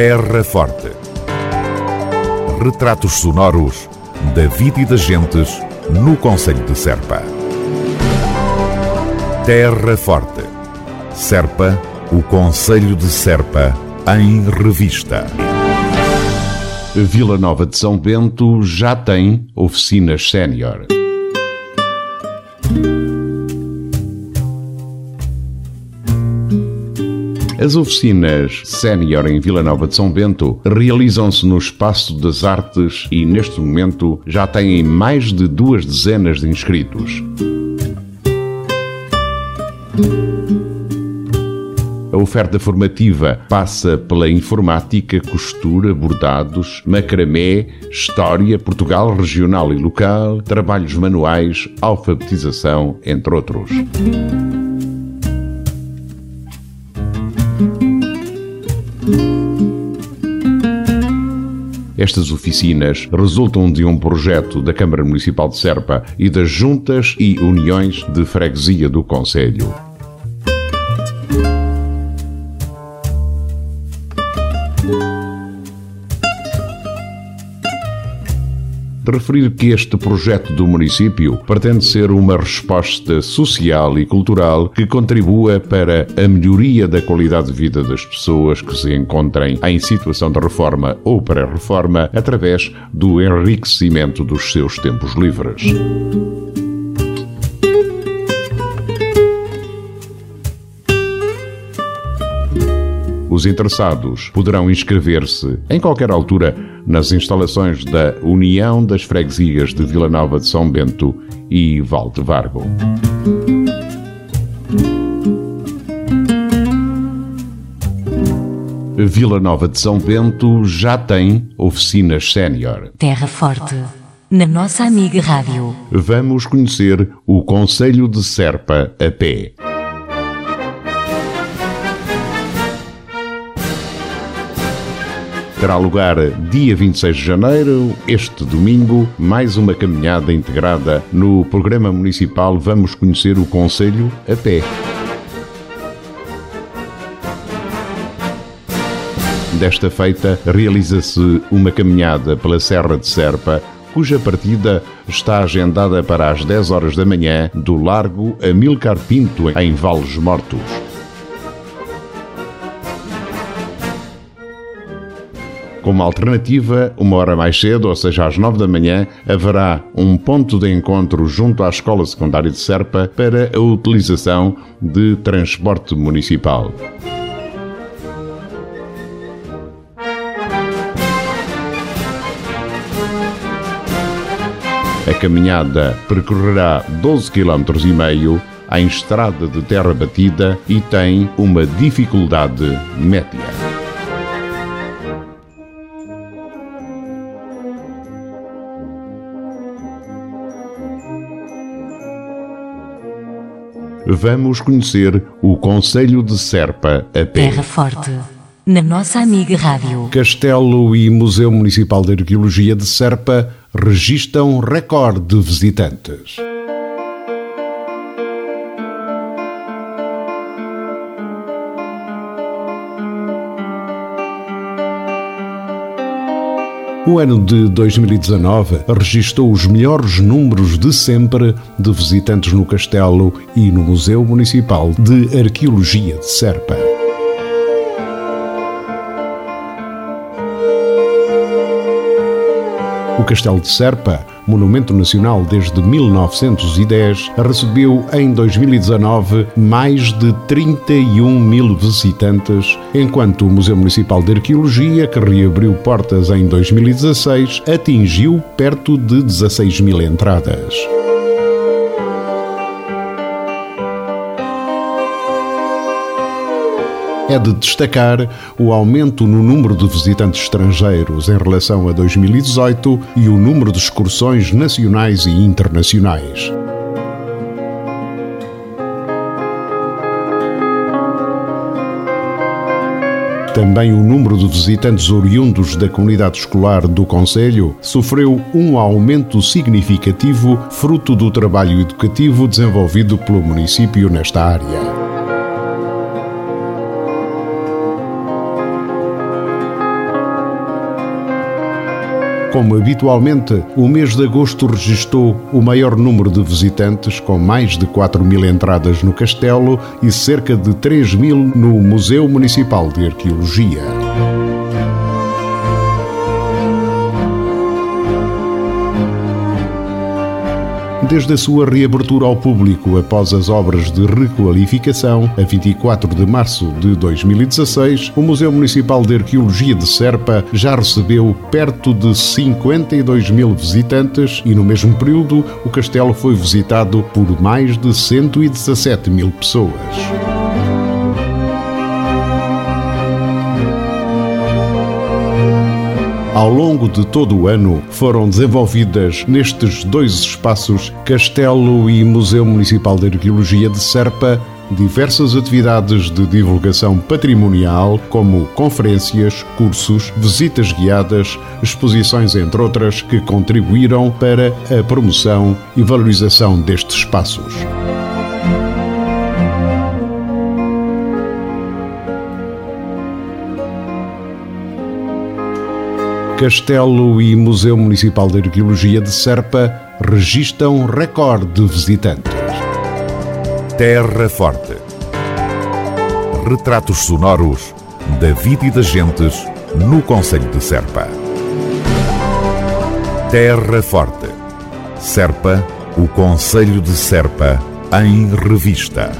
Terra Forte. Retratos sonoros da vida e das gentes no Conselho de Serpa. Terra Forte. Serpa, o Conselho de Serpa, em revista. Vila Nova de São Bento já tem oficinas sénior. As oficinas sénior em Vila Nova de São Bento realizam-se no Espaço das Artes e, neste momento, já têm mais de duas dezenas de inscritos. A oferta formativa passa pela informática, costura, bordados, macramé, história, Portugal regional e local, trabalhos manuais, alfabetização, entre outros. Estas oficinas resultam de um projeto da Câmara Municipal de Serpa e das juntas e uniões de freguesia do Conselho. Referir que este projeto do município pretende ser uma resposta social e cultural que contribua para a melhoria da qualidade de vida das pessoas que se encontrem em situação de reforma ou pré-reforma através do enriquecimento dos seus tempos livres. Os interessados poderão inscrever-se em qualquer altura nas instalações da União das Freguesias de Vila Nova de São Bento e Valdevargo. Vila Nova de São Bento já tem oficinas sénior. Terra Forte, na nossa amiga Rádio. Vamos conhecer o Conselho de Serpa a pé. Terá lugar dia 26 de janeiro, este domingo, mais uma caminhada integrada no programa municipal Vamos Conhecer o Conselho a Pé. Desta feita, realiza-se uma caminhada pela Serra de Serpa, cuja partida está agendada para as 10 horas da manhã do Largo Amilcar Pinto, em Vales Mortos. Como alternativa, uma hora mais cedo, ou seja, às nove da manhã, haverá um ponto de encontro junto à Escola Secundária de Serpa para a utilização de transporte municipal. A caminhada percorrerá 12 km e meio em estrada de terra batida e tem uma dificuldade média. Vamos conhecer o Conselho de Serpa a pé. Terra Forte, na nossa amiga Rádio. Castelo e Museu Municipal de Arqueologia de Serpa registram recorde de visitantes. O ano de 2019 registrou os melhores números de sempre de visitantes no Castelo e no Museu Municipal de Arqueologia de Serpa. O Castelo de Serpa monumento nacional desde 1910, recebeu em 2019 mais de 31 mil visitantes, enquanto o Museu Municipal de Arqueologia, que reabriu portas em 2016, atingiu perto de 16 mil entradas. É de destacar o aumento no número de visitantes estrangeiros em relação a 2018 e o número de excursões nacionais e internacionais. Também o número de visitantes oriundos da comunidade escolar do Conselho sofreu um aumento significativo, fruto do trabalho educativo desenvolvido pelo município nesta área. Como habitualmente, o mês de agosto registrou o maior número de visitantes, com mais de 4 mil entradas no castelo e cerca de 3 mil no Museu Municipal de Arqueologia. Desde a sua reabertura ao público após as obras de requalificação, a 24 de março de 2016, o Museu Municipal de Arqueologia de Serpa já recebeu perto de 52 mil visitantes e, no mesmo período, o castelo foi visitado por mais de 117 mil pessoas. Ao longo de todo o ano foram desenvolvidas nestes dois espaços, Castelo e Museu Municipal de Arqueologia de Serpa, diversas atividades de divulgação patrimonial, como conferências, cursos, visitas guiadas, exposições, entre outras, que contribuíram para a promoção e valorização destes espaços. Castelo e Museu Municipal de Arqueologia de Serpa registram recorde de visitantes. Terra Forte. Retratos sonoros da vida e das gentes no Conselho de Serpa. Terra Forte. Serpa, o Conselho de Serpa, em revista.